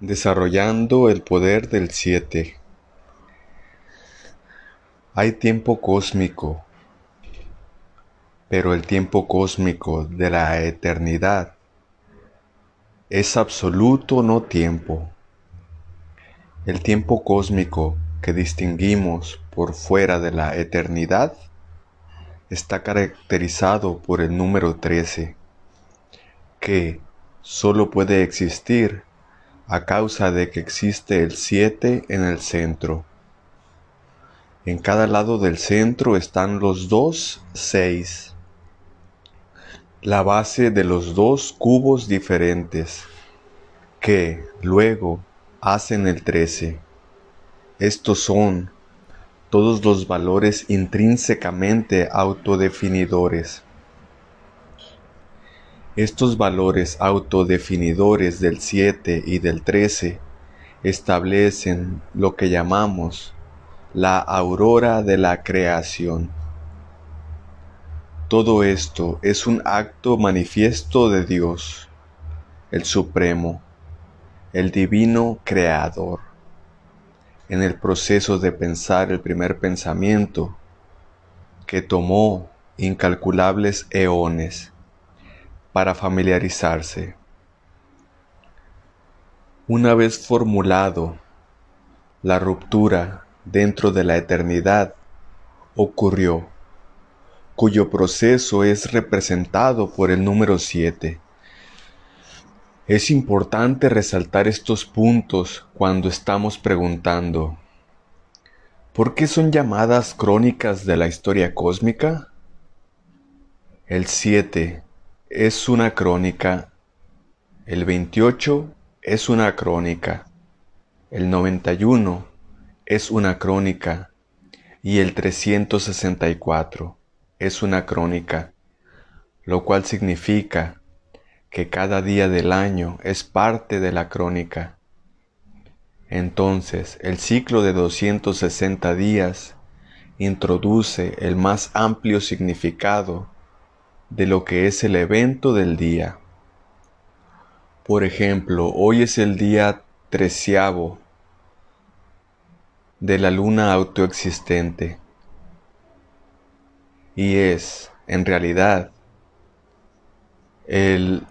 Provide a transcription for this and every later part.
Desarrollando el poder del siete. Hay tiempo cósmico, pero el tiempo cósmico de la eternidad es absoluto no tiempo. El tiempo cósmico que distinguimos por fuera de la eternidad está caracterizado por el número 13, que solo puede existir a causa de que existe el 7 en el centro. En cada lado del centro están los dos 6, la base de los dos cubos diferentes, que luego hacen el 13. Estos son todos los valores intrínsecamente autodefinidores. Estos valores autodefinidores del 7 y del 13 establecen lo que llamamos la aurora de la creación. Todo esto es un acto manifiesto de Dios, el Supremo, el Divino Creador. En el proceso de pensar el primer pensamiento, que tomó incalculables eones para familiarizarse. Una vez formulado, la ruptura dentro de la eternidad ocurrió, cuyo proceso es representado por el número 7. Es importante resaltar estos puntos cuando estamos preguntando, ¿por qué son llamadas crónicas de la historia cósmica? El 7 es una crónica, el 28 es una crónica, el 91 es una crónica. Y el 364 es una crónica, lo cual significa que cada día del año es parte de la crónica. Entonces, el ciclo de 260 días introduce el más amplio significado de lo que es el evento del día. Por ejemplo, hoy es el día treceavo de la luna autoexistente y es, en realidad, el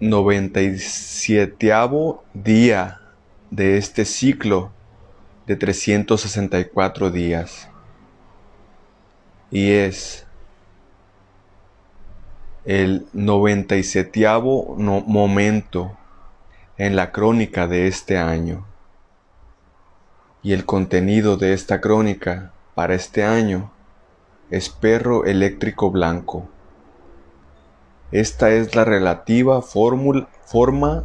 97 día de este ciclo de 364 días y es el 97 momento en la crónica de este año. Y el contenido de esta crónica para este año es perro eléctrico blanco. Esta es la relativa fórmula, forma.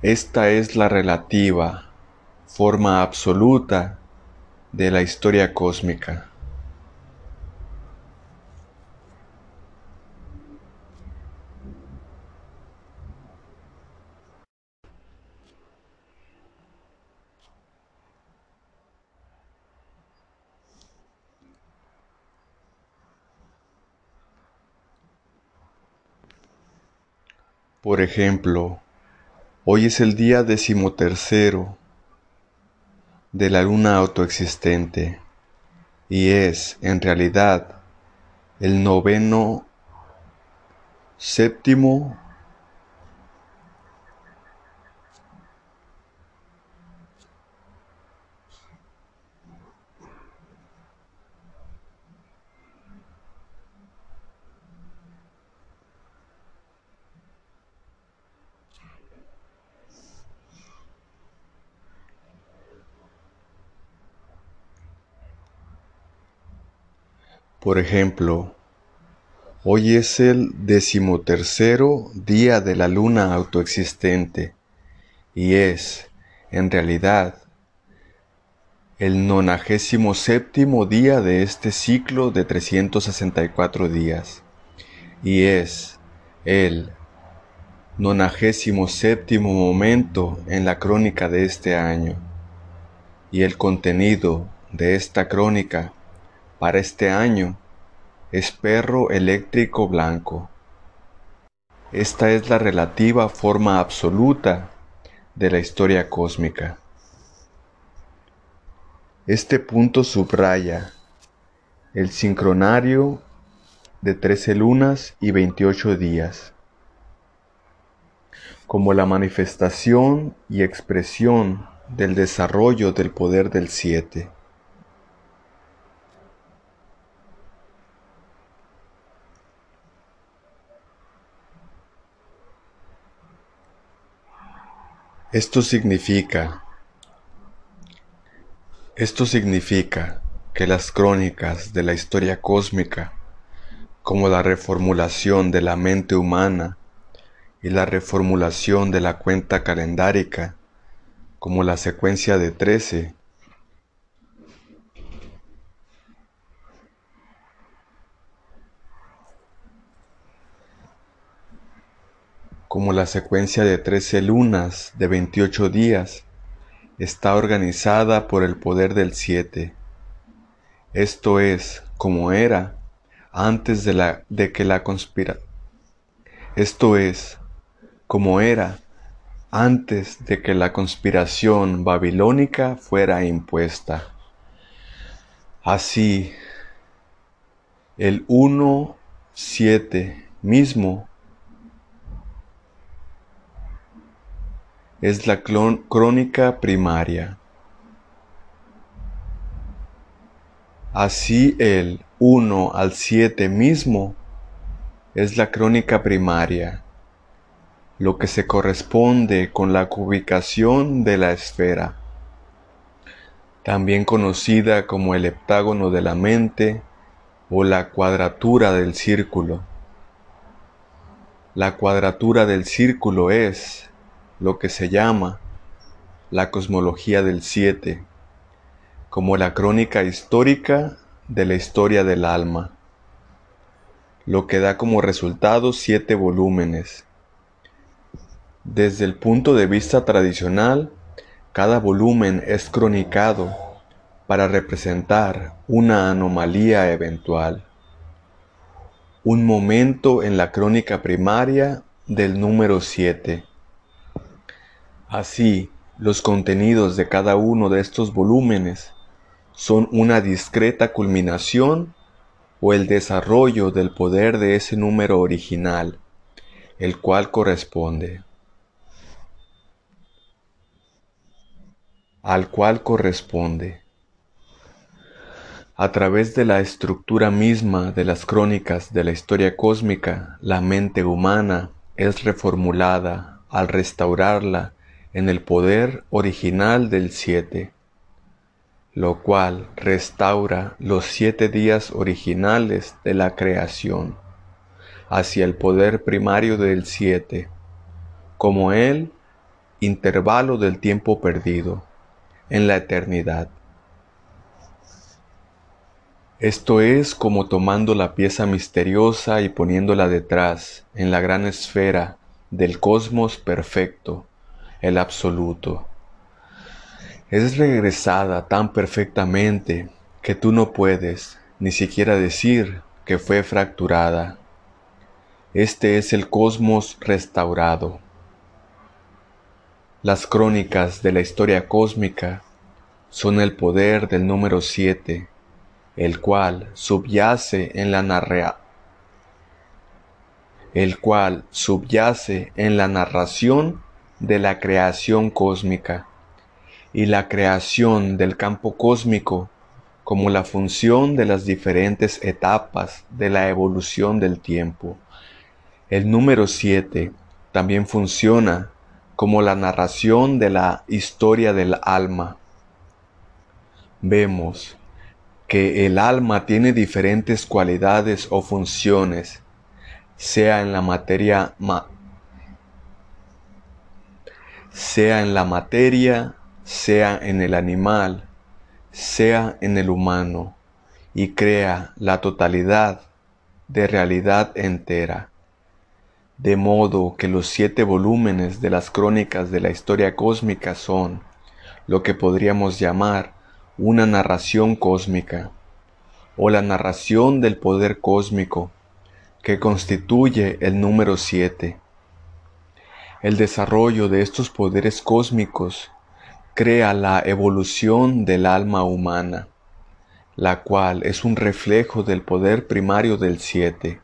Esta es la relativa forma absoluta de la historia cósmica. Por ejemplo, hoy es el día decimotercero de la luna autoexistente y es, en realidad, el noveno séptimo Por ejemplo, hoy es el decimotercero día de la luna autoexistente y es, en realidad, el nonagésimo séptimo día de este ciclo de 364 días y es el nonagésimo séptimo momento en la crónica de este año. Y el contenido de esta crónica para este año es perro eléctrico blanco. Esta es la relativa forma absoluta de la historia cósmica. Este punto subraya el sincronario de 13 lunas y 28 días, como la manifestación y expresión del desarrollo del poder del 7. Esto significa esto significa que las crónicas de la historia cósmica, como la reformulación de la mente humana y la reformulación de la cuenta calendárica, como la secuencia de trece, como la secuencia de trece lunas de 28 días, está organizada por el poder del siete. Esto es, como era antes de, la, de que la conspira. Esto es, como era antes de que la conspiración babilónica fuera impuesta. Así, el 1-7 mismo es la crónica primaria. Así el 1 al 7 mismo es la crónica primaria, lo que se corresponde con la ubicación de la esfera, también conocida como el heptágono de la mente o la cuadratura del círculo. La cuadratura del círculo es lo que se llama la cosmología del siete, como la crónica histórica de la historia del alma, lo que da como resultado siete volúmenes. Desde el punto de vista tradicional, cada volumen es cronicado para representar una anomalía eventual, un momento en la crónica primaria del número 7 Así, los contenidos de cada uno de estos volúmenes son una discreta culminación o el desarrollo del poder de ese número original, el cual corresponde al cual corresponde. A través de la estructura misma de las crónicas de la historia cósmica, la mente humana es reformulada al restaurarla en el poder original del siete, lo cual restaura los siete días originales de la creación hacia el poder primario del siete, como el intervalo del tiempo perdido en la eternidad. Esto es como tomando la pieza misteriosa y poniéndola detrás en la gran esfera del cosmos perfecto el absoluto. Es regresada tan perfectamente que tú no puedes ni siquiera decir que fue fracturada. Este es el cosmos restaurado. Las crónicas de la historia cósmica son el poder del número 7, el cual subyace en la narra el cual subyace en la narración de la creación cósmica y la creación del campo cósmico como la función de las diferentes etapas de la evolución del tiempo. El número 7 también funciona como la narración de la historia del alma. Vemos que el alma tiene diferentes cualidades o funciones, sea en la materia sea en la materia, sea en el animal, sea en el humano, y crea la totalidad de realidad entera. De modo que los siete volúmenes de las crónicas de la historia cósmica son lo que podríamos llamar una narración cósmica, o la narración del poder cósmico, que constituye el número siete El desarrollo de estos poderes cósmicos crea la evolución del alma humana, la cual es un reflejo del poder primario del siete.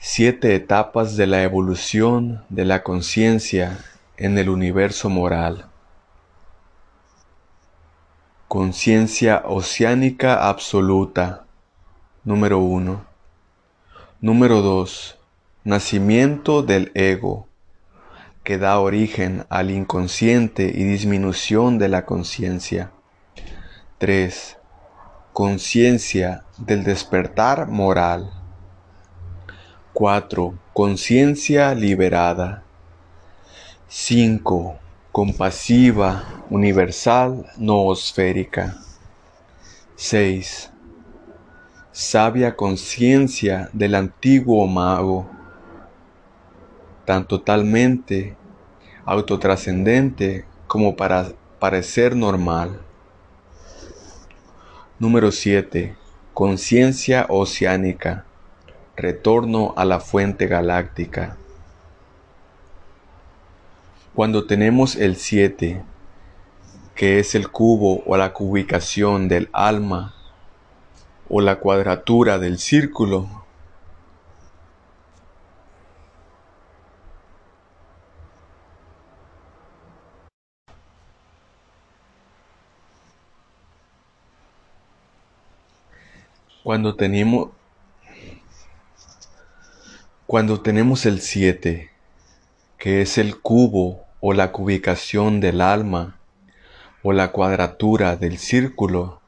Siete etapas de la evolución de la conciencia en el universo moral. Conciencia oceánica absoluta. Número 1. Número 2. Nacimiento del ego, que da origen al inconsciente y disminución de la conciencia. 3. Conciencia del despertar moral. 4. Conciencia liberada. 5. Compasiva, universal, noosférica. 6. Sabia conciencia del antiguo mago, tan totalmente autotrascendente como para parecer normal. Número 7. Conciencia oceánica retorno a la fuente galáctica. Cuando tenemos el 7, que es el cubo o la cubicación del alma, o la cuadratura del círculo, cuando tenemos cuando tenemos el 7, que es el cubo o la cubicación del alma o la cuadratura del círculo,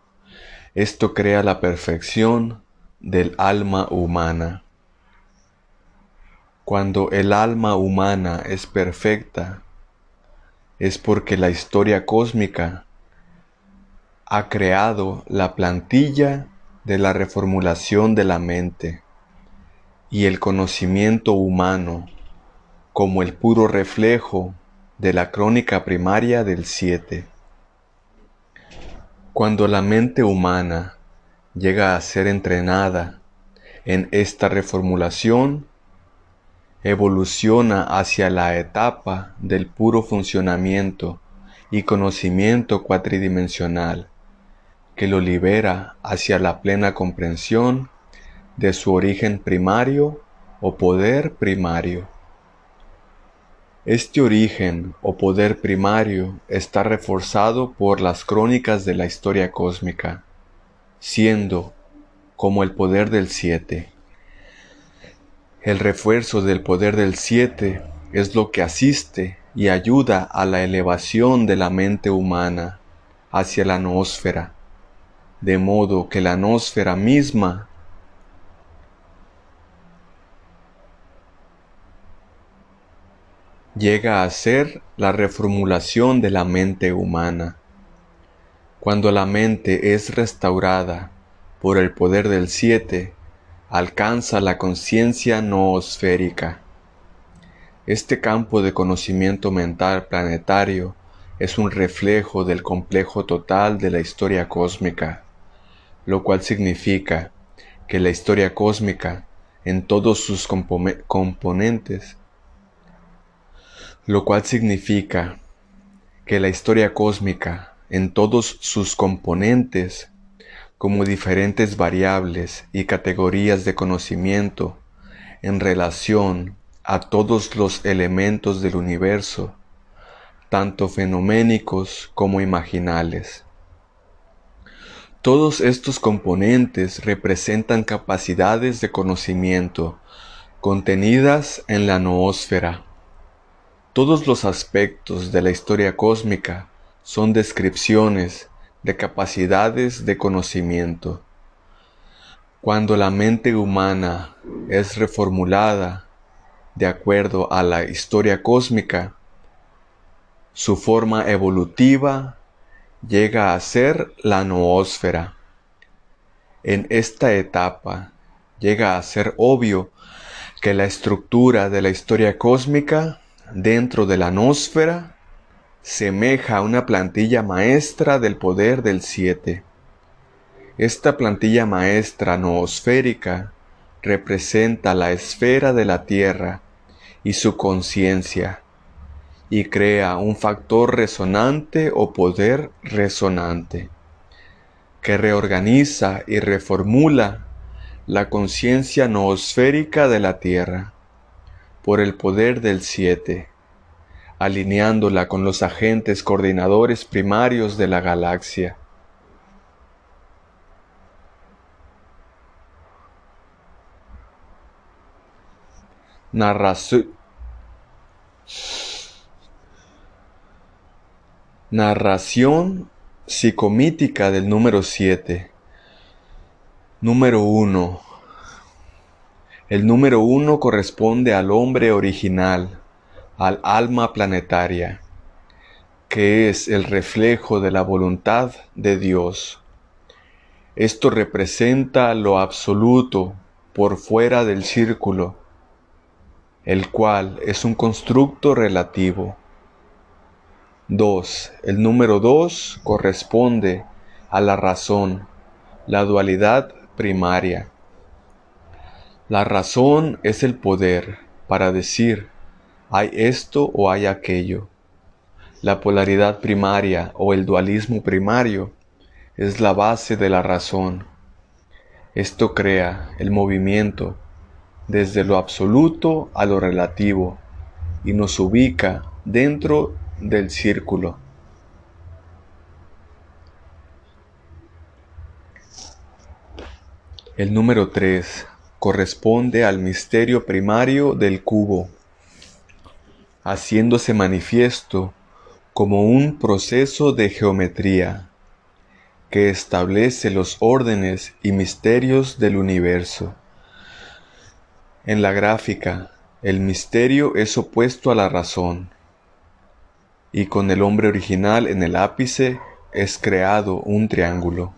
esto crea la perfección del alma humana. Cuando el alma humana es perfecta, es porque la historia cósmica ha creado la plantilla de la reformulación de la mente y el conocimiento humano como el puro reflejo de la crónica primaria del siete. Cuando la mente humana llega a ser entrenada en esta reformulación, evoluciona hacia la etapa del puro funcionamiento y conocimiento cuatridimensional, que lo libera hacia la plena comprensión de su origen primario o poder primario. Este origen o poder primario está reforzado por las crónicas de la historia cósmica, siendo como el poder del siete. El refuerzo del poder del siete es lo que asiste y ayuda a la elevación de la mente humana hacia la noósfera, de modo que la noósfera misma llega a ser la reformulación de la mente humana. Cuando la mente es restaurada por el poder del siete, alcanza la conciencia noosférica. Este campo de conocimiento mental planetario es un reflejo del complejo total de la historia cósmica, lo cual significa que la historia cósmica en todos sus componentes lo cual significa que la historia cósmica en todos sus componentes, como diferentes variables y categorías de conocimiento en relación a todos los elementos del universo, tanto fenoménicos como imaginales. Todos estos componentes representan capacidades de conocimiento contenidas en la noósfera todos los aspectos de la historia cósmica son descripciones de capacidades de conocimiento. Cuando la mente humana es reformulada de acuerdo a la historia cósmica, su forma evolutiva llega a ser la noósfera. En esta etapa llega a ser obvio que la estructura de la historia cósmica dentro de la nosfera semeja a una plantilla maestra del poder del siete. Esta plantilla maestra noosférica representa la esfera de la Tierra y su conciencia y crea un factor resonante o poder resonante que reorganiza y reformula la conciencia noosférica de la Tierra por el poder del siete, alineándola con los agentes coordinadores primarios de la galaxia. Narración psicomítica del número 7. Número 1. El número 1 corresponde al hombre original, al alma planetaria, que es el reflejo de la voluntad de Dios. Esto representa lo absoluto por fuera del círculo el cual es un constructo relativo. 2. El número 2 corresponde a la razón, la dualidad primaria. La razón es el poder para decir hay esto o hay aquello. La polaridad primaria o el dualismo primario es la base de la razón. Esto crea el movimiento desde lo absoluto a lo relativo y nos ubica dentro del círculo. El número 3 corresponde al misterio primario del cubo, haciéndose manifiesto como un proceso de geometría que establece los órdenes y misterios del universo. En la gráfica, el misterio es opuesto a la razón, y con el hombre original en el ápice es creado un triángulo.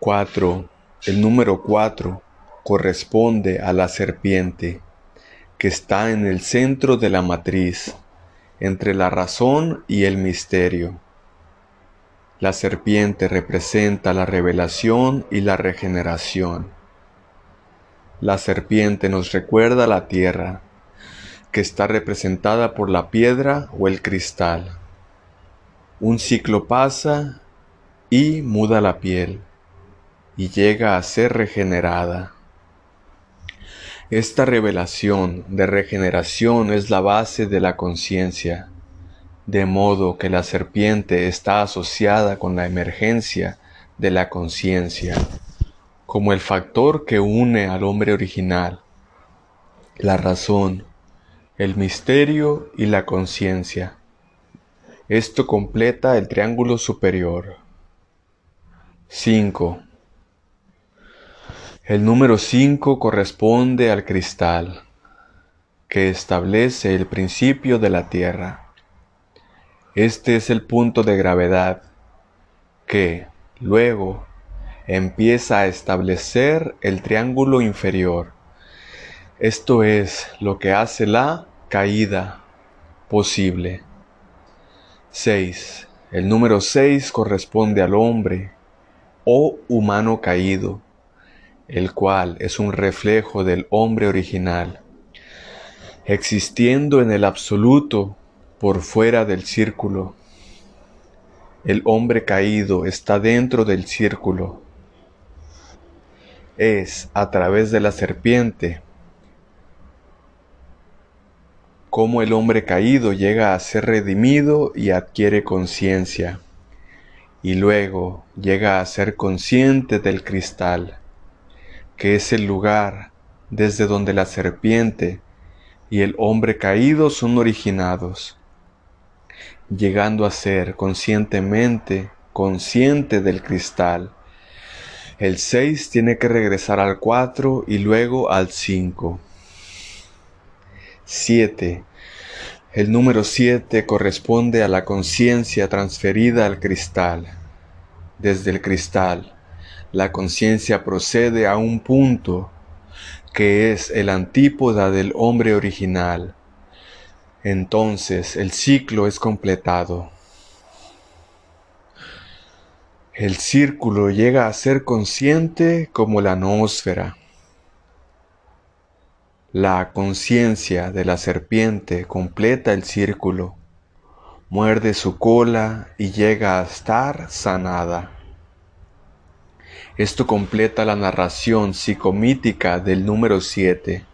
4. El número 4 corresponde a la serpiente, que está en el centro de la matriz, entre la razón y el misterio. La serpiente representa la revelación y la regeneración. La serpiente nos recuerda la tierra, que está representada por la piedra o el cristal. Un ciclo pasa y muda la piel y llega a ser regenerada. Esta revelación de regeneración es la base de la conciencia, de modo que la serpiente está asociada con la emergencia de la conciencia como el factor que une al hombre original, la razón, el misterio y la conciencia. Esto completa el triángulo superior. 5. El número 5 corresponde al cristal, que establece el principio de la Tierra. Este es el punto de gravedad, que, luego, empieza a establecer el triángulo inferior. Esto es lo que hace la caída posible. 6. El número 6 corresponde al hombre o humano caído, el cual es un reflejo del hombre original, existiendo en el absoluto por fuera del círculo. El hombre caído está dentro del círculo es a través de la serpiente cómo el hombre caído llega a ser redimido y adquiere conciencia, y luego llega a ser consciente del cristal, que es el lugar desde donde la serpiente y el hombre caído son originados, llegando a ser conscientemente consciente del cristal el 6 tiene que regresar al 4 y luego al 5. 7. El número 7 corresponde a la conciencia transferida al cristal. Desde el cristal, la conciencia procede a un punto que es el antípoda del hombre original. Entonces el ciclo es completado. El círculo llega a ser consciente como la noósfera. La conciencia de la serpiente completa el círculo, muerde su cola y llega a estar sanada. Esto completa la narración psicomítica del número 7.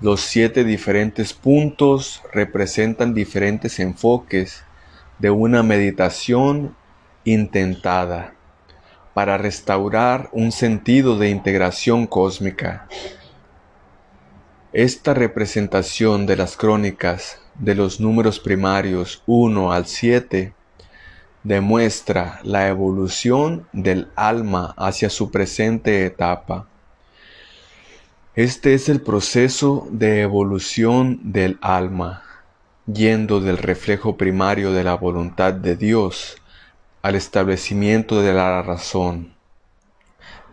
Los siete diferentes puntos representan diferentes enfoques de una meditación intentada para restaurar un sentido de integración cósmica. Esta representación de las crónicas de los números primarios 1 al 7 demuestra la evolución del alma hacia su presente etapa. Este es el proceso de evolución del alma, yendo del reflejo primario de la voluntad de Dios al establecimiento de la razón,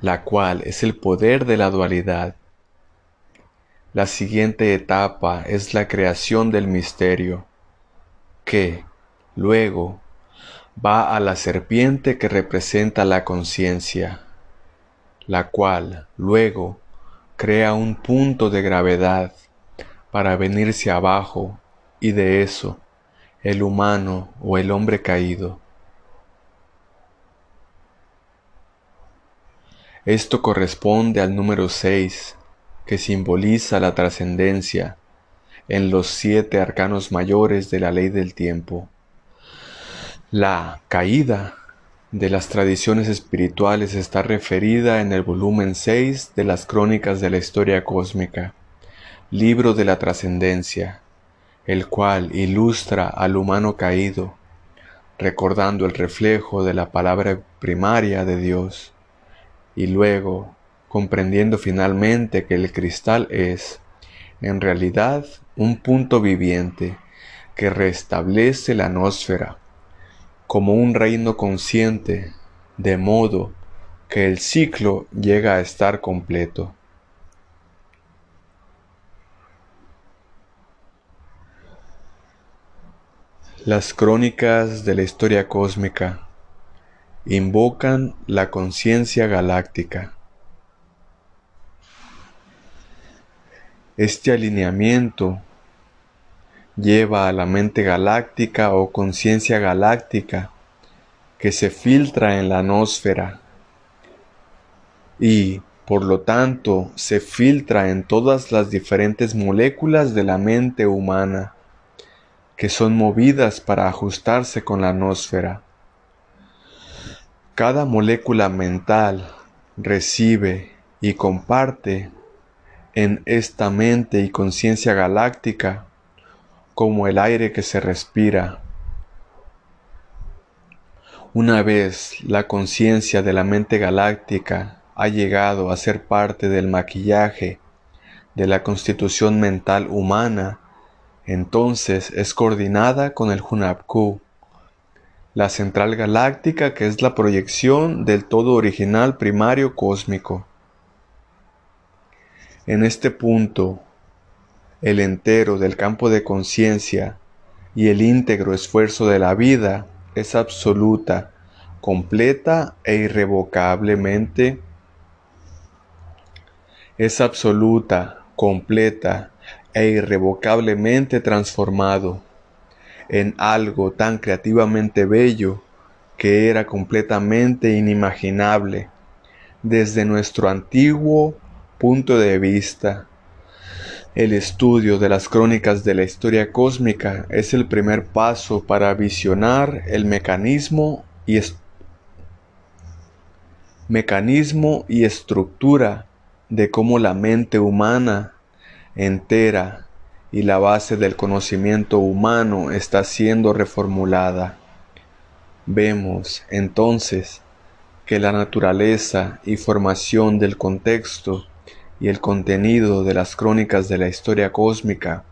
la cual es el poder de la dualidad. La siguiente etapa es la creación del misterio, que, luego, va a la serpiente que representa la conciencia, la cual, luego, crea un punto de gravedad para venirse abajo y de eso, el humano o el hombre caído. Esto corresponde al número 6, que simboliza la trascendencia en los siete arcanos mayores de la ley del tiempo. La caída de las tradiciones espirituales está referida en el volumen 6 de las Crónicas de la Historia Cósmica, libro de la trascendencia, el cual ilustra al humano caído, recordando el reflejo de la palabra primaria de Dios y luego comprendiendo finalmente que el cristal es, en realidad, un punto viviente que restablece la atmósfera como un reino consciente, de modo que el ciclo llega a estar completo. Las crónicas de la historia cósmica invocan la conciencia galáctica. Este alineamiento lleva a la mente galáctica o conciencia galáctica que se filtra en la atmósfera y, por lo tanto, se filtra en todas las diferentes moléculas de la mente humana que son movidas para ajustarse con la atmósfera. Cada molécula mental recibe y comparte en esta mente y conciencia galáctica como el aire que se respira. Una vez la conciencia de la mente galáctica ha llegado a ser parte del maquillaje de la constitución mental humana, entonces es coordinada con el Hunabku la central galáctica que es la proyección del todo original primario cósmico. En este punto, el entero del campo de conciencia y el íntegro esfuerzo de la vida es absoluta, completa e irrevocablemente es absoluta, completa e irrevocablemente transformado en algo tan creativamente bello que era completamente inimaginable desde nuestro antiguo punto de vista. El estudio de las crónicas de la historia cósmica es el primer paso para visionar el mecanismo y, mecanismo y estructura de cómo la mente humana entera y la base del conocimiento humano está siendo reformulada. Vemos, entonces, que la naturaleza y formación del contexto y el contenido de las crónicas de la historia cósmica,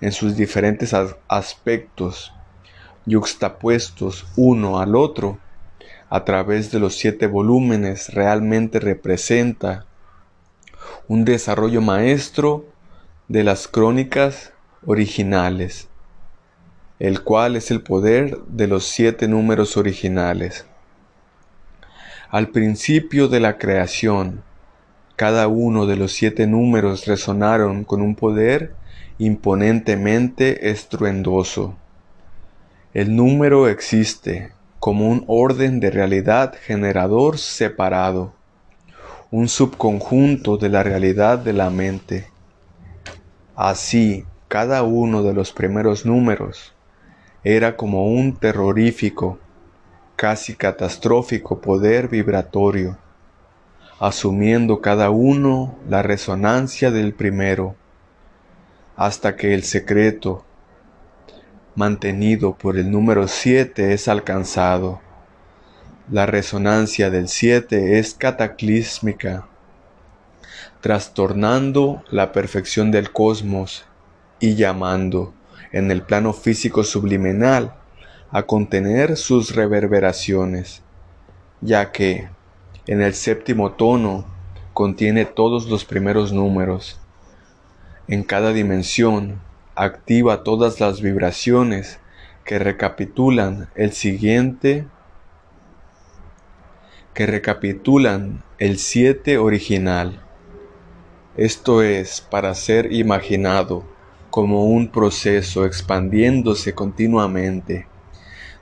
en sus diferentes aspectos, yuxtapuestos uno al otro, a través de los siete volúmenes, realmente representa un desarrollo maestro de las crónicas originales, el cual es el poder de los siete números originales. Al principio de la creación, cada uno de los siete números resonaron con un poder imponentemente estruendoso. El número existe como un orden de realidad generador separado, un subconjunto de la realidad de la mente. Así, cada uno de los primeros números era como un terrorífico, casi catastrófico poder vibratorio asumiendo cada uno la resonancia del primero, hasta que el secreto mantenido por el número 7 es alcanzado. La resonancia del 7 es cataclísmica, trastornando la perfección del cosmos y llamando en el plano físico subliminal a contener sus reverberaciones, ya que en el séptimo tono contiene todos los primeros números. En cada dimensión activa todas las vibraciones que recapitulan el siguiente que recapitulan el 7 original. Esto es para ser imaginado como un proceso expandiéndose continuamente,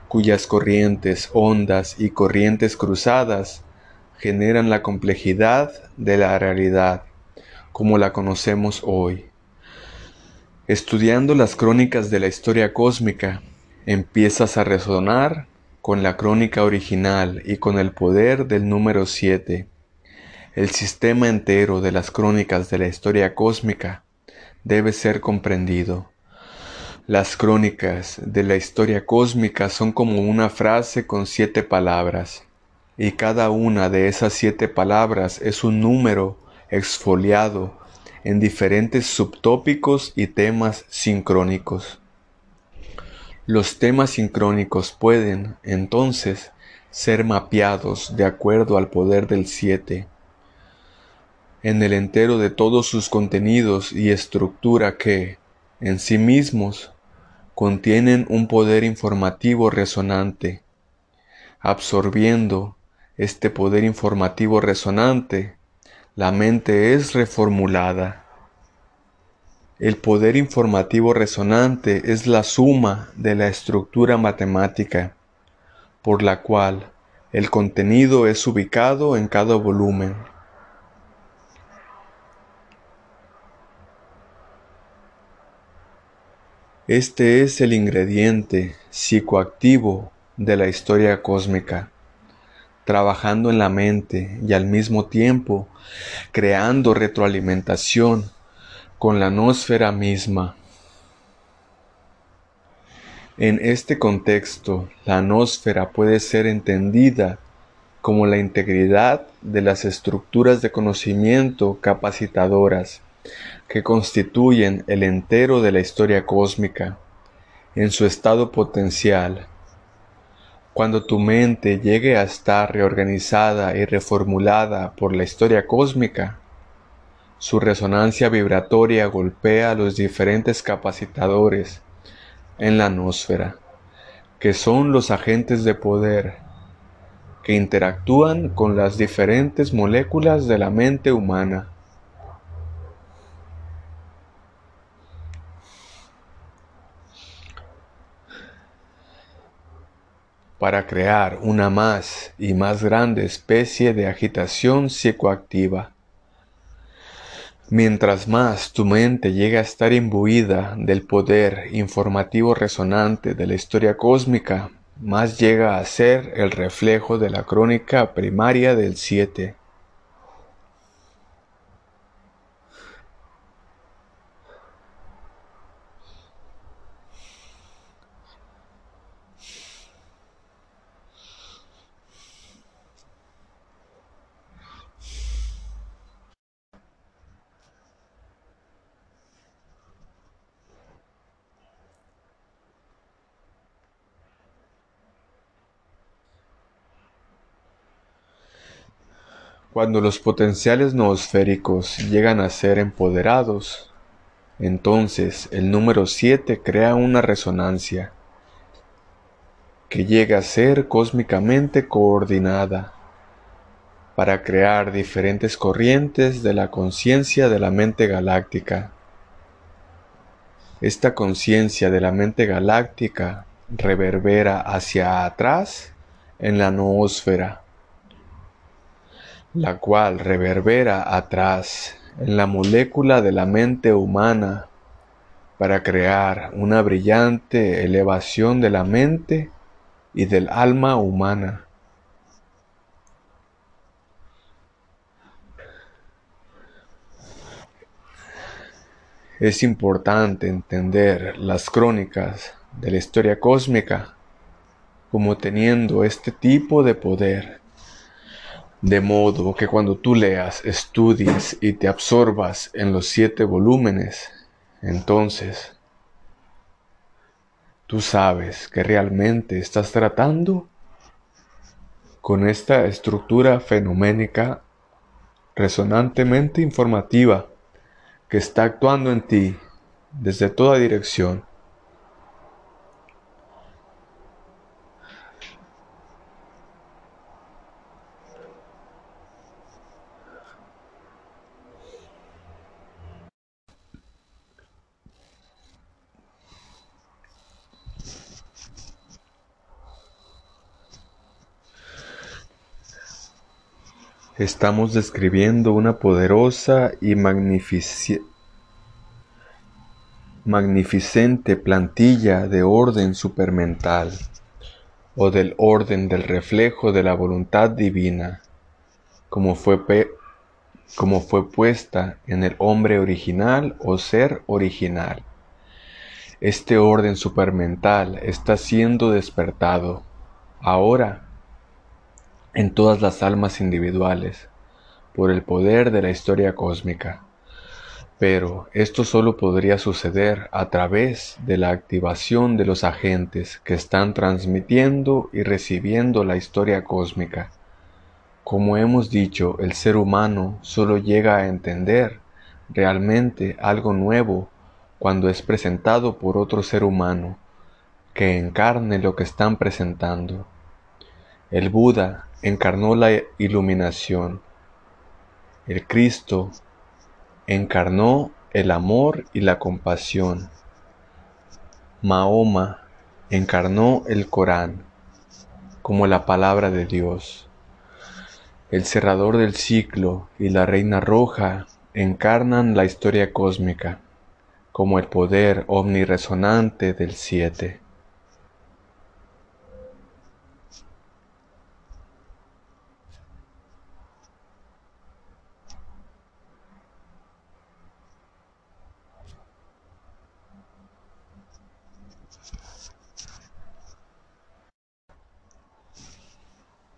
cuyas corrientes, ondas y corrientes cruzadas generan la complejidad de la realidad como la conocemos hoy. Estudiando las crónicas de la historia cósmica, empiezas a resonar con la crónica original y con el poder del número 7. El sistema entero de las crónicas de la historia cósmica debe ser comprendido. Las crónicas de la historia cósmica son como una frase con siete palabras y cada una de esas siete palabras es un número exfoliado en diferentes subtópicos y temas sincrónicos. Los temas sincrónicos pueden, entonces, ser mapeados de acuerdo al poder del siete, en el entero de todos sus contenidos y estructura que, en sí mismos, contienen un poder informativo resonante, absorbiendo este poder informativo resonante, la mente es reformulada. El poder informativo resonante es la suma de la estructura matemática, por la cual el contenido es ubicado en cada volumen. Este es el ingrediente psicoactivo de la historia cósmica trabajando en la mente y al mismo tiempo creando retroalimentación con la nosfera misma. En este contexto, la nosfera puede ser entendida como la integridad de las estructuras de conocimiento capacitadoras que constituyen el entero de la historia cósmica en su estado potencial cuando tu mente llegue a estar reorganizada y reformulada por la historia cósmica, su resonancia vibratoria golpea los diferentes capacitadores en la atmósfera, que son los agentes de poder que interactúan con las diferentes moléculas de la mente humana para crear una más y más grande especie de agitación psicoactiva. Mientras más tu mente llega a estar imbuida del poder informativo resonante de la historia cósmica, más llega a ser el reflejo de la crónica primaria del 7. Cuando los potenciales noosféricos llegan a ser empoderados, entonces el número 7 crea una resonancia que llega a ser cósmicamente coordinada para crear diferentes corrientes de la conciencia de la mente galáctica. Esta conciencia de la mente galáctica reverbera hacia atrás en la noósfera, la cual reverbera atrás en la molécula de la mente humana para crear una brillante elevación de la mente y del alma humana. Es importante entender las crónicas de la historia cósmica como teniendo este tipo de poder. De modo que cuando tú leas, estudies y te absorbas en los siete volúmenes, entonces tú sabes que realmente estás tratando con esta estructura fenoménica resonantemente informativa que está actuando en ti desde toda dirección Estamos describiendo una poderosa y magnificente plantilla de orden supermental o del orden del reflejo de la voluntad divina, como fue, como fue puesta en el hombre original o ser original. Este orden supermental está siendo despertado ahora en todas las almas individuales por el poder de la historia cósmica. Pero esto solo podría suceder a través de la activación de los agentes que están transmitiendo y recibiendo la historia cósmica. Como hemos dicho, el ser humano solo llega a entender realmente algo nuevo cuando es presentado por otro ser humano que encarne lo que están presentando. El Buda encarnó la iluminación. El Cristo encarnó el amor y la compasión. Mahoma encarnó el Corán como la palabra de Dios. El cerrador del ciclo y la reina roja encarnan la historia cósmica como el poder omniresonante del siete.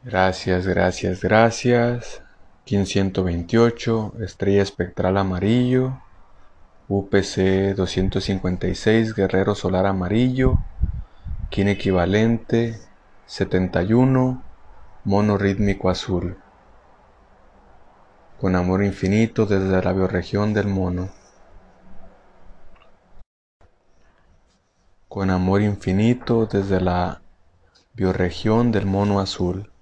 Gracias, gracias, gracias. 128, estrella espectral amarillo. UPC 256, guerrero solar amarillo. Kin equivalente 71, mono rítmico azul. Con amor infinito desde la bioregión del mono. Con amor infinito desde la bioregión del mono azul.